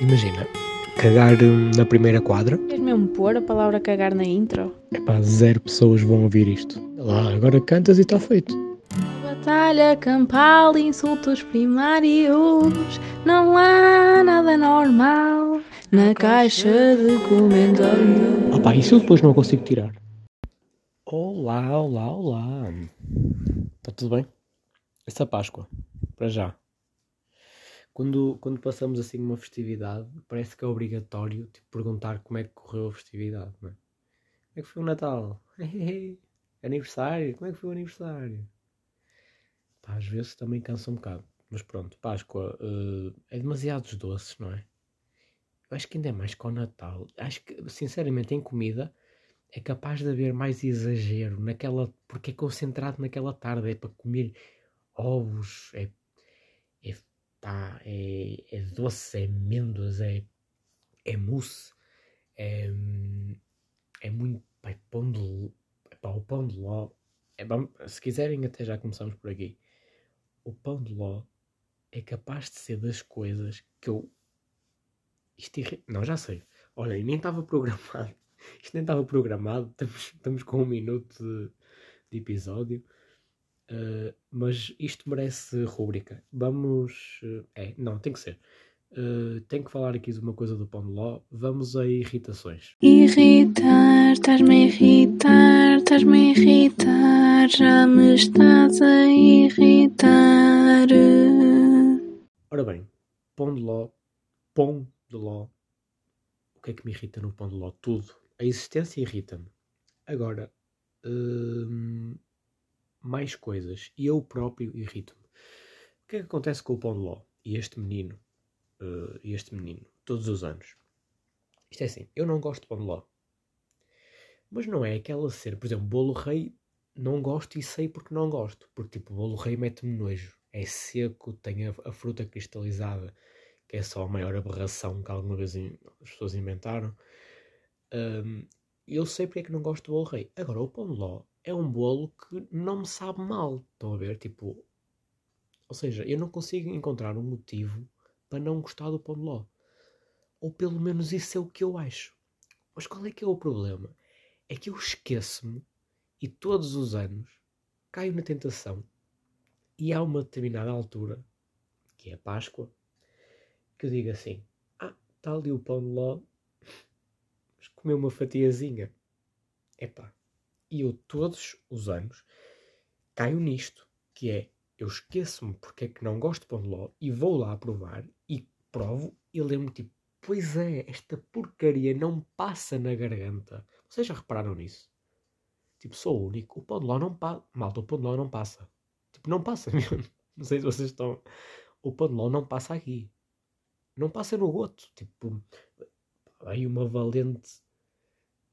Imagina, cagar hum, na primeira quadra. Queres mesmo pôr a palavra cagar na intro? Epá, zero pessoas vão ouvir isto. Lá, agora cantas e está feito. Batalha campal, insultos primários. Não há nada normal na caixa de comentários. Opá, isso eu depois não consigo tirar. Olá, olá, olá. Está tudo bem? Essa Páscoa, para já. Quando, quando passamos assim uma festividade, parece que é obrigatório tipo, perguntar como é que correu a festividade, não é? Como é que foi o Natal? aniversário? Como é que foi o aniversário? Pá, às vezes também cansa um bocado. Mas pronto, Páscoa uh, é demasiados doces, não é? Eu acho que ainda é mais com o Natal. Acho que, sinceramente, em comida é capaz de haver mais exagero naquela. Porque é concentrado naquela tarde. É para comer ovos, é, é, pá, é, é doce, é amêndoas, é, é mousse, é, é muito. Pá, é pão de. Pá, o pão de ló. É, se quiserem, até já começamos por aqui. O pão de ló é capaz de ser das coisas que eu. Isto irri... Não, já sei. Olha, nem estava programado. Isto nem estava programado. Estamos, estamos com um minuto de, de episódio. Uh, mas isto merece rúbrica. Vamos. Uh, é, não, tem que ser. Uh, tenho que falar aqui de uma coisa do pão de ló. Vamos a irritações. Irritar, estás-me a irritar, estás-me a irritar, já me estás a irritar. Ora bem, pão de ló, pão de ló. O que é que me irrita no pão de ló? Tudo. A existência irrita-me. Agora, hum, mais coisas e eu próprio irrito-me. O que é que acontece com o pão de ló e este menino? Uh, este menino, todos os anos. Isto é assim, eu não gosto de pão de ló. Mas não é aquela ser, por exemplo, bolo rei, não gosto e sei porque não gosto. Porque tipo, bolo rei mete-me nojo. É seco, tem a, a, fruta cristalizada, que é só a maior aberração que alguma vez as pessoas inventaram. Um, eu sei porque é que não gosto do bolo rei. Agora, o pão de ló é um bolo que não me sabe mal. Estão a ver? Tipo, ou seja, eu não consigo encontrar um motivo para não gostar do pão de ló. Ou pelo menos isso é o que eu acho. Mas qual é que é o problema? É que eu esqueço-me e todos os anos caio na tentação e há uma determinada altura, que é a Páscoa, que eu digo assim: Ah, está ali o pão de ló, mas comer uma fatiazinha. Epá, e eu todos os anos caio nisto, que é eu esqueço-me porque é que não gosto de pão de ló e vou lá provar e provo e lembro tipo, pois é, esta porcaria não passa na garganta. Vocês já repararam nisso? Tipo, sou o único. O pão de ló não passa. Malta, o pão de ló não passa. Tipo, não passa mesmo. Não sei se vocês estão. O pão de ló não passa aqui. Não passa no goto. Tipo, aí uma valente.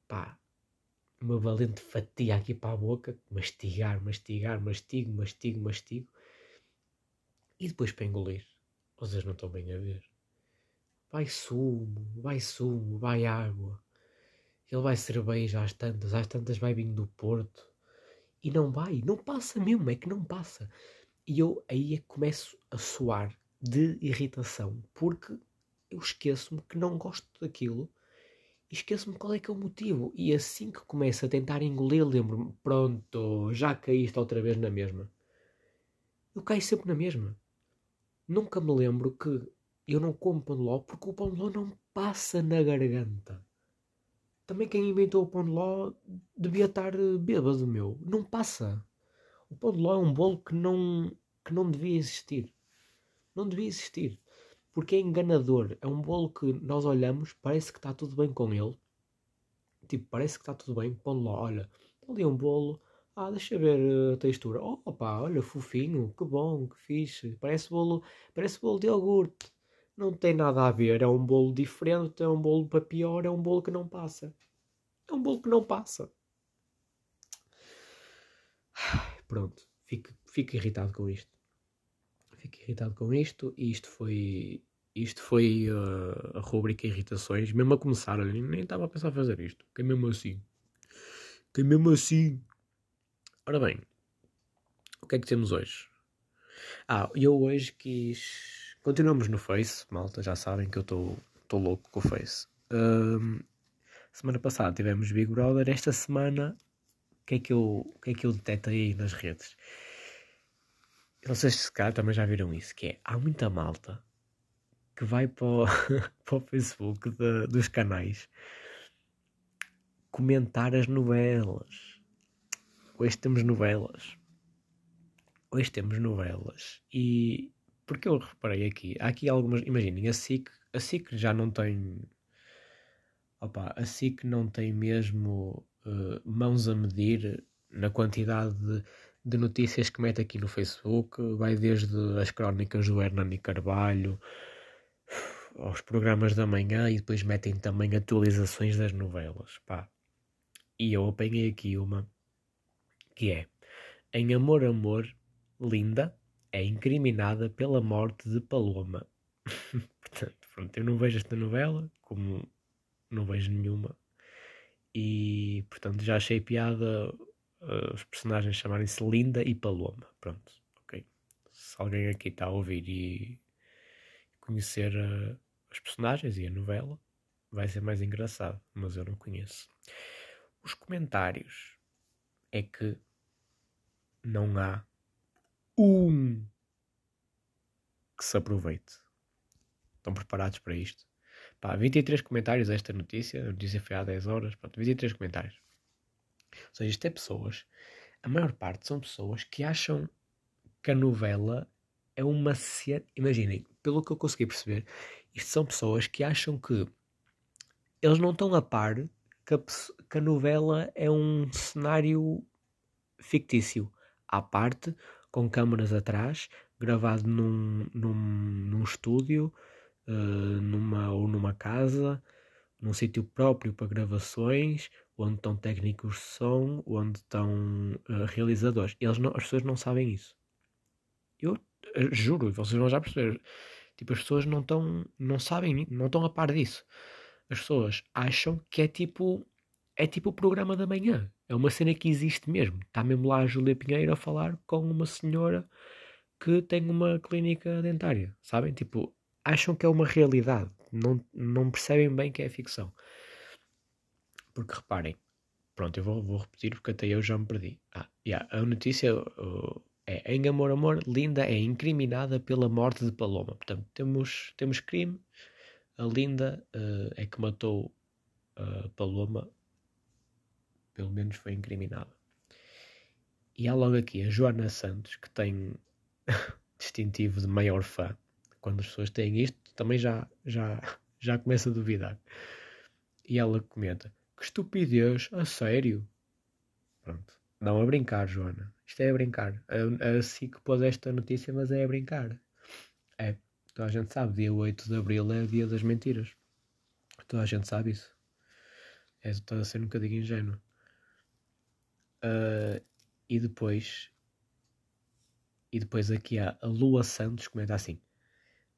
Pá, uma valente fatia aqui para a boca, mastigar, mastigar, mastigo, mastigo, mastigo, e depois para engolir. Vocês não estão bem a ver. Vai sumo, vai sumo, vai água. Ele vai cerveja às tantas, às tantas vai vinho do Porto. E não vai, não passa mesmo, é que não passa. E eu aí é que começo a soar de irritação, porque eu esqueço-me que não gosto daquilo esqueço-me qual é que é o motivo. E assim que começo a tentar engolir, lembro-me: pronto, já caíste outra vez na mesma. Eu caio sempre na mesma. Nunca me lembro que eu não como pão de ló porque o pão de ló não passa na garganta. Também quem inventou o pão de ló devia estar bêbado, meu. Não passa. O pão de ló é um bolo que não, que não devia existir. Não devia existir porque é enganador. É um bolo que nós olhamos, parece que está tudo bem com ele. Tipo, parece que está tudo bem. Põe lá, olha, ali um bolo. Ah, deixa ver eh, a textura. Oh, opa, olha, fofinho, que bom, que fixe. Parece bolo, parece bolo de iogurte. Não tem nada a ver. É um bolo diferente, é um bolo para pior, é um bolo que não passa. É um bolo que não passa. Pronto, fico, fico irritado com isto. Fico irritado com isto e isto foi isto foi uh, a rubrica Irritações, mesmo a começar, nem estava a pensar fazer isto, que é mesmo assim. Que é mesmo assim. Ora bem, o que é que temos hoje? Ah, eu hoje quis. Continuamos no Face, malta, já sabem que eu estou louco com o Face. Semana passada tivemos Big Brother, esta semana o que é que eu, o que é que eu detetei aí nas redes? Não sei se cá também já viram isso, que é, há muita malta que vai para o, para o Facebook de, dos canais comentar as novelas. Hoje temos novelas. Hoje temos novelas. E porque eu reparei aqui, há aqui algumas. Imaginem, a SIC, a SIC já não tem. Opa, a SIC não tem mesmo uh, mãos a medir na quantidade de, de, notícias que mete aqui no Facebook. Vai desde as crónicas do Hernani Carvalho aos programas da manhã e depois metem também atualizações das novelas. Pá. E eu apanhei aqui uma que é Em Amor Amor, Linda é incriminada pela morte de Paloma. Portanto, pronto, eu não vejo esta novela, como não vejo nenhuma. E, portanto, já achei piada uh, os personagens chamarem-se Linda e Paloma. Pronto, ok. Se alguém aqui está a ouvir e conhecer uh, os personagens e a novela, vai ser mais engraçado, mas eu não conheço. Os comentários é que não há um que se aproveite. Estão preparados para isto? Pá, 23 comentários a esta notícia. A notícia foi há 10 horas. Pronto, 23 comentários. Ou seja, isto é pessoas. A maior parte são pessoas que acham que a novela é uma. Imaginem, pelo que eu consegui perceber, isto são pessoas que acham que eles não estão a par que a, que a novela é um cenário fictício à parte, com câmaras atrás, gravado num, num, num estúdio uh, numa, ou numa casa, num sítio próprio para gravações, onde estão técnicos de som, onde estão uh, realizadores. Eles não, as pessoas não sabem isso. Eu juro, vocês vão já perceber. Tipo, as pessoas não estão, não sabem, não estão a par disso. As pessoas acham que é tipo, é tipo o programa da manhã. É uma cena que existe mesmo. Está mesmo lá a Júlia Pinheiro a falar com uma senhora que tem uma clínica dentária, sabem? Tipo, acham que é uma realidade, não, não percebem bem que é ficção. Porque reparem, pronto, eu vou, vou repetir porque até eu já me perdi. Ah, yeah, a notícia é em Amor Amor, Linda é incriminada pela morte de Paloma. Portanto, temos, temos crime. A Linda uh, é que matou uh, Paloma, pelo menos foi incriminada. E há logo aqui a Joana Santos, que tem distintivo de maior fã. Quando as pessoas têm isto, também já, já, já começa a duvidar. E ela comenta: Que estupidez, a sério? Pronto. Não a brincar, Joana. Isto é a brincar. A, a SIC pôs esta notícia, mas é a brincar. É. Toda a gente sabe, dia 8 de Abril é o dia das mentiras. Toda a gente sabe isso. É, estou a ser um bocadinho ingênuo. Uh, e depois e depois aqui há a Lua Santos comenta assim: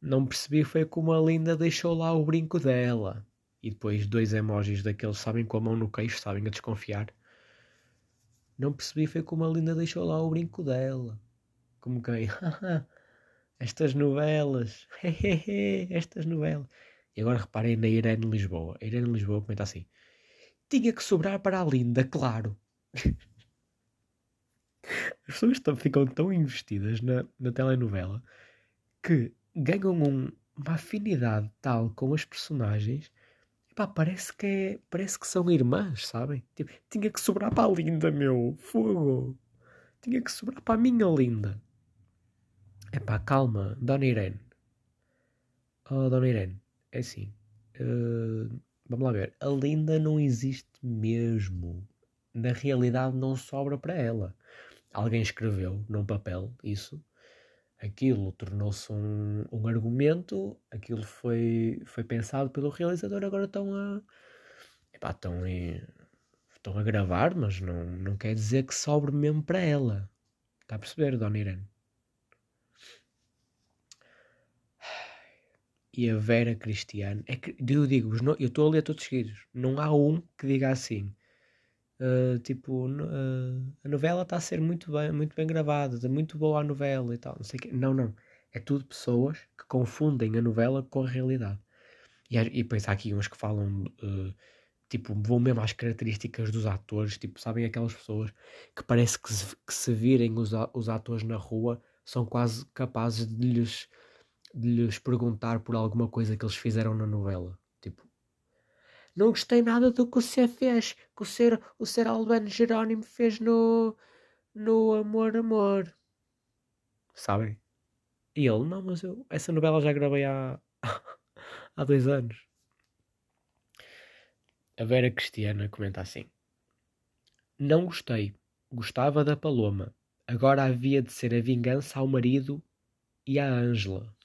Não percebi foi como a Linda deixou lá o brinco dela. E depois dois emojis daqueles, sabem, com a mão no queixo, sabem, a desconfiar. Não percebi foi como a Linda deixou lá o brinco dela. Como quem? estas novelas. estas novelas. E agora reparem na Irene Lisboa. A Irene Lisboa comenta assim: Tinha que sobrar para a Linda, claro. As pessoas tão, ficam tão investidas na, na telenovela que ganham um, uma afinidade tal com as personagens pá, parece que é, parece que são irmãs, sabem? Tipo, tinha que sobrar para a linda, meu, fogo. Tinha que sobrar para a minha linda. É pá, calma, Dona Irene. Oh, Dona Irene, é assim. Uh, vamos lá ver. A linda não existe mesmo. Na realidade, não sobra para ela alguém escreveu num papel isso, aquilo tornou-se um, um argumento, aquilo foi, foi pensado pelo realizador, agora estão a. Epá, estão, em, estão a gravar, mas não, não quer dizer que sobre mesmo para ela. Está a perceber, Dona Irene? E a Vera Cristiano, é que eu digo, eu estou a ler todos seguidos, não há um que diga assim. Uh, tipo, uh, a novela está a ser muito bem, muito bem gravada, está muito boa a novela e tal, não sei que. Não, não. É tudo pessoas que confundem a novela com a realidade. E, e depois há aqui uns que falam, eh, tipo, vão mesmo às características dos atores, tipo, sabem aquelas pessoas que parece que se, que se virem os, os atores na rua são quase capazes de lhes, de lhes perguntar por alguma coisa que eles fizeram na novela. Não gostei nada do que o Ser fez, que o Ser, o Ser Albano Jerónimo fez no, no Amor Amor. Sabem? E ele, não, mas eu essa novela já gravei há, há dois anos. A Vera Cristiana comenta assim: Não gostei, gostava da Paloma. Agora havia de ser a vingança ao marido e à Ângela.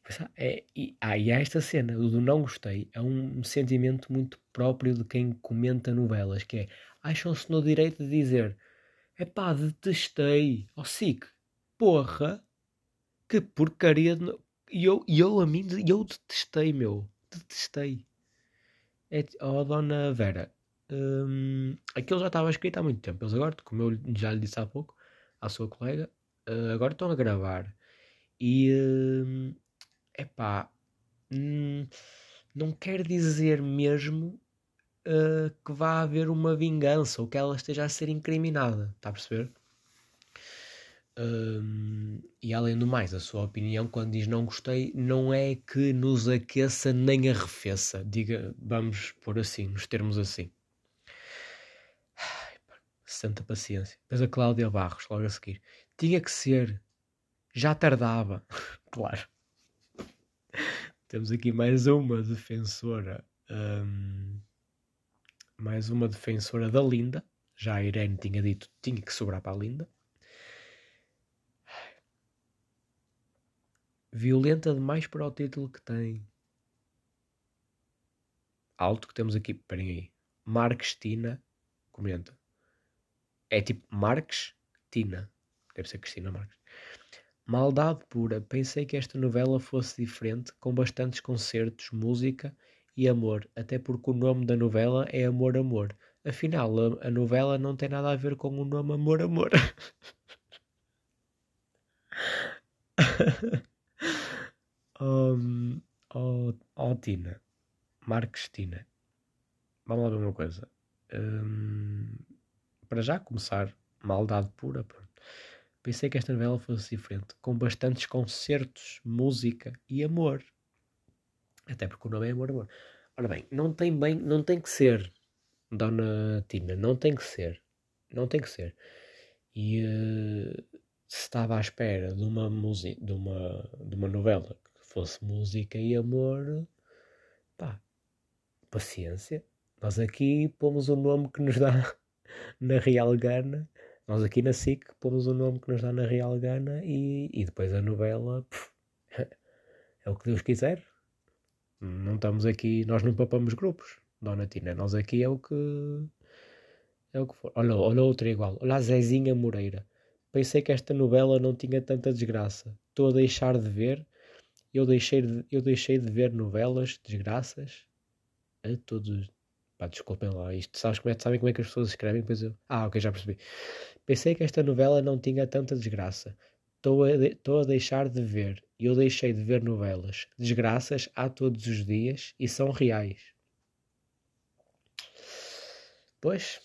Pois há- É, e, ah, e há esta cena, do não gostei, é um sentimento muito próprio de quem comenta novelas, que é, acham-se no direito de dizer, epá, detestei, ó SIC, porra, que porcaria, de e eu, eu a mim, eu detestei, meu, detestei. É, ó dona Vera, hum, aquilo já estava escrito há muito tempo, eles agora, como eu já lhe disse há pouco, à sua colega, eh, agora estão a gravar, e... hum, epá, hum, não quer dizer mesmo uh, que vá haver uma vingança ou que ela esteja a ser incriminada, está a perceber? Hum, e além do mais, a sua opinião, quando diz não gostei, não é que nos aqueça nem arrefeça, diga, vamos pôr assim, nos termos assim. Pá, Santa paciência. Depois a Cláudia Barros, logo a seguir. Tinha que ser. Já tardava. claro. Temos aqui mais uma defensora. hum, mais uma defensora da Linda. Já a Irene tinha dito tinha que sobrar para a Linda. Violenta demais para o título que tem. Alto que temos aqui. Esperem aí. Marques Tina comenta. É tipo Marques Tina. Deve ser Cristina Marques. Maldade pura. Pensei que esta novela fosse diferente, com bastantes concertos, música e amor, até porque o nome da novela é Amor Amor. Afinal, a, a novela não tem nada a ver com o nome Amor Amor. um, oh, oh, Tina, Marques Tina, vamos lá ver uma coisa. Hum, para já começar, maldade pura. pronto. Pensei que esta novela fosse diferente, com bastantes concertos, música e amor. Até porque o nome é Amor Amor. Ora bem, não tem bem, não tem que ser, Dona Tina, não tem que ser. Não tem que ser. E eh, se estava à espera de uma música, de uma, de uma novela que fosse música e amor, pá, paciência. Nós aqui pomos o nome que nos dá na Real Gana. Nós aqui na SIC pomos o nome que nos dá na Real Gana e, e depois a novela pff, é o que Deus quiser. Não estamos aqui, nós não papamos grupos, Dona Tina. Nós aqui é o que é o que for. Olha, olha outra igual. Olha a Zezinha Moreira. Pensei que esta novela não tinha tanta desgraça. Estou a deixar de ver. Eu deixei de, eu deixei de ver novelas, desgraças, a todos. Pá, desculpem lá. Isto, sabes como é, sabem como é que as pessoas escrevem? Pois eu... Ah, ok, já percebi. Pensei que esta novela não tinha tanta desgraça. Estou a, de- a deixar de ver. Eu deixei de ver novelas. Desgraças há todos os dias e são reais. Pois,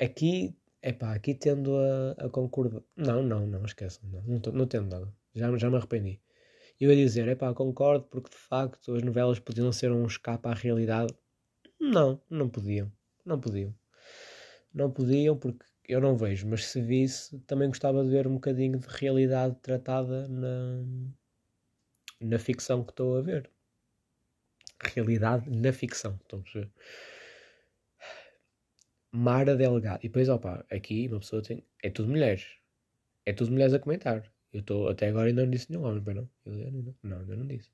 aqui, epá, aqui tendo a, a concordar. Não, não, não, esqueçam. Não, não, não tendo nada. Já, já me arrependi. Eu ia dizer, epá, concordo porque de facto as novelas podiam ser um escape à realidade. Não, não podiam. Não podiam. Não podiam porque eu não vejo, mas se visse, também gostava de ver um bocadinho de realidade tratada na, na ficção que estou a ver. Realidade na ficção, estão a perceber? Mara Delgado. E depois, opa, aqui uma pessoa tem. É tudo mulheres. É tudo mulheres a comentar. Eu estou. Até agora ainda não disse nenhum homem, não? Eu, eu não, ainda não disse.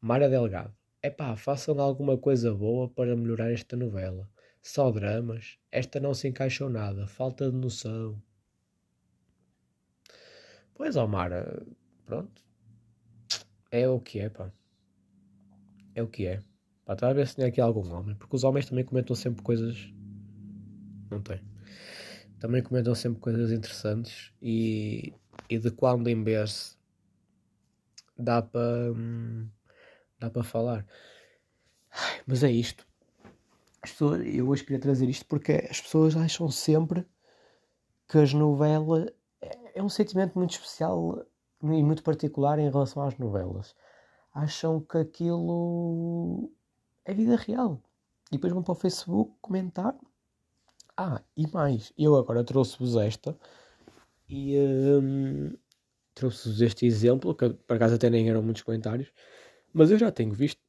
Mara Delgado. Epá, façam alguma coisa boa para melhorar esta novela. Só dramas. Esta não se encaixou nada. Falta de noção. Pois, ó Mara, pronto. É o que é, pá. É o que é. Pá, estava a ver se tinha aqui algum homem. Porque os homens também comentam sempre coisas. Não tem. Também comentam sempre coisas interessantes. E, e de quando em vez dá para hum, dá para falar. Mas é isto. As pessoas, eu hoje queria trazer isto porque as pessoas acham sempre que as novelas é é um sentimento muito especial e muito particular em relação às novelas. Acham que aquilo é vida real. E depois vão para o Facebook comentar. Ah, e mais, eu agora trouxe-vos esta e hum, trouxe-vos este exemplo, que por acaso até nem eram muitos comentários, mas eu já tenho visto.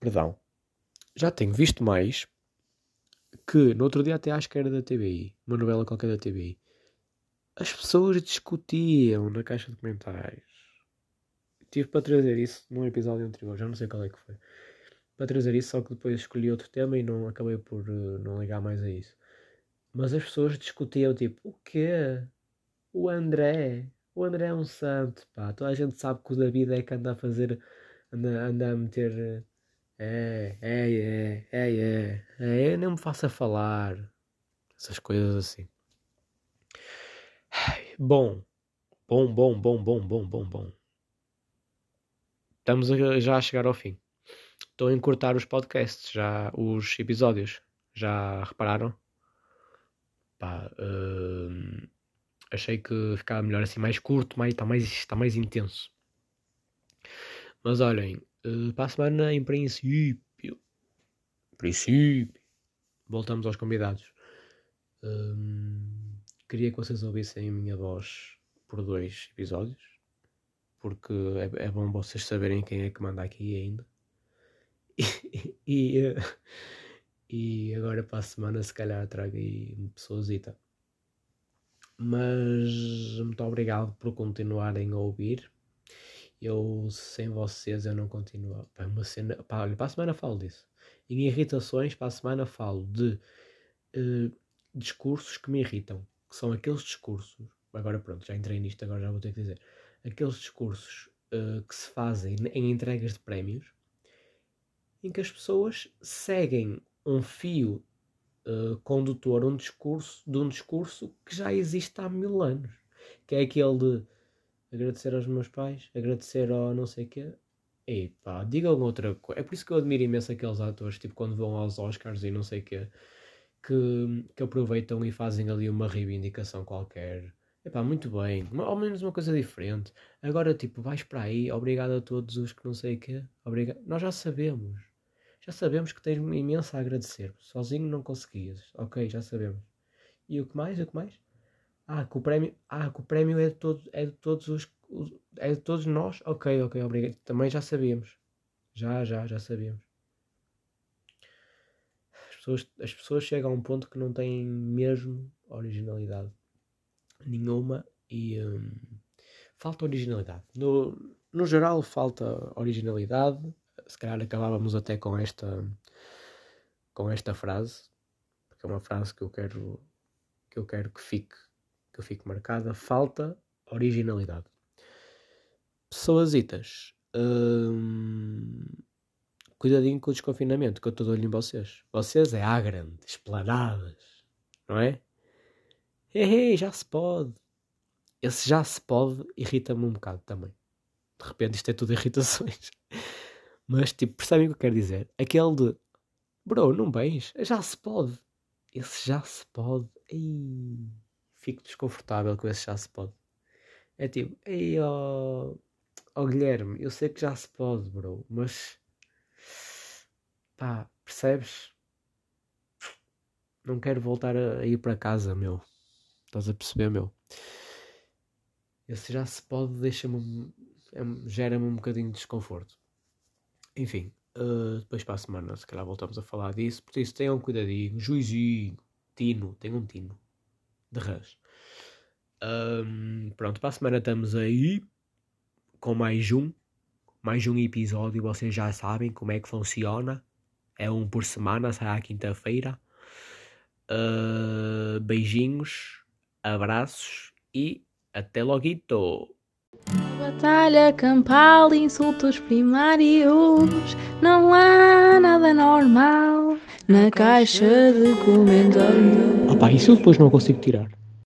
Perdão. Já tenho visto mais que no outro dia até acho que era da TBI, uma novela qualquer da TBI. As pessoas discutiam na caixa de comentários. Tive para trazer isso num episódio anterior, já não sei qual é que foi. Para trazer isso, só que depois escolhi outro tema e não acabei por eh, não ligar mais a isso. Mas as pessoas discutiam tipo, o quê? O André? O André é um santo, pá. Toda a gente sabe que o David é que anda a fazer, anda, anda a meter. É, é, é, é, é, é, me faça falar. Essas coisas assim. Bom, bom, bom, bom, bom, bom, bom, bom. Estamos já a chegar ao fim. Estou a encurtar os podcasts, já os episódios. Já repararam? Pá, hum, achei que ficava melhor assim, mais curto, mais, está mais, está mais intenso. Mas olhem, eh, para a semana, em princípio, princípio, voltamos aos convidados. Hum, queria que vocês ouvissem a minha voz por dois episódios, porque é, é bom vocês saberem quem é que manda aqui ainda. E, e, e agora para a semana, se calhar, trago aí uma pessoazita. Mas muito obrigado por continuarem a ouvir. Eu, sem vocês, eu não continuo. Pá, uma cena. Pá, olha, para a semana falo disso. Em irritações, para a semana falo de eh, discursos que me irritam. Que são aqueles discursos. Agora pronto, já entrei nisto, agora já vou ter que dizer. Aqueles discursos eh, que se fazem em entregas de prémios em que as pessoas seguem um fio eh, condutor, um discurso de um discurso que já existe há mil anos. Que é aquele de agradecer aos meus pais, agradecer ao não sei quê. E pá, digam outra coisa. É por isso que eu admiro imenso aqueles atores, tipo quando vão aos Oscars e não sei quê, que, que aproveitam e fazem ali uma reivindicação qualquer. Epá, muito bem, ao menos uma coisa diferente. Agora, tipo, vais para aí, obrigado a todos os que não sei o quê. Obrigado. Nós já sabemos. Já sabemos que tens imenso a agradecer. Sozinho não conseguias. Ok, já sabemos. E o que mais? O que mais? Ah, que o prémio, ah, que o prémio é de todos, é de todos os, os- é de todos nós. Ok, ok, obrigado. Também já sabíamos. Já, já, já sabíamos. As pessoas, as pessoas chegam a um ponto que não têm mesmo originalidade nenhuma e hum, falta originalidade. No, no geral falta originalidade. Se calhar acabávamos até com esta com esta frase, porque é uma frase que eu quero que eu quero que fique que eu fique marcada. Falta originalidade. Pessoasitas, hum, cuidadinho com o desconfinamento, que eu estou de olho em vocês. Vocês é à grande, esplanadas, não é? Ei, já se pode. Esse já se pode irrita-me um bocado também. De repente isto é tudo irritações. Mas tipo, percebem o que eu quero dizer? Aquele de bro, não vens? Já se pode. Esse já se pode. Ei, fico desconfortável com esse já se pode. É tipo, ei, ó, ó Guilherme, eu sei que já se pode, bro, mas pá, percebes? Não quero voltar a, a ir para casa, meu. Estás a perceber, meu? Esse já se pode, deixa-me. é- gera-me um bocadinho de desconforto. Enfim, uh, depois para a semana, se calhar voltamos a falar disso. Por isso, tenham cuidadinho, juizinho, tino, tenham um tino de rãs. Um, pronto, para a semana estamos aí com mais um, mais um episódio. Vocês já sabem como é que funciona. É um por semana, sai à quinta-feira. Uh, beijinhos, abraços e até logo. Batalha campal, insultos primários. Não há nada normal na caixa de comentários. Opa, isso eu depois não consigo tirar.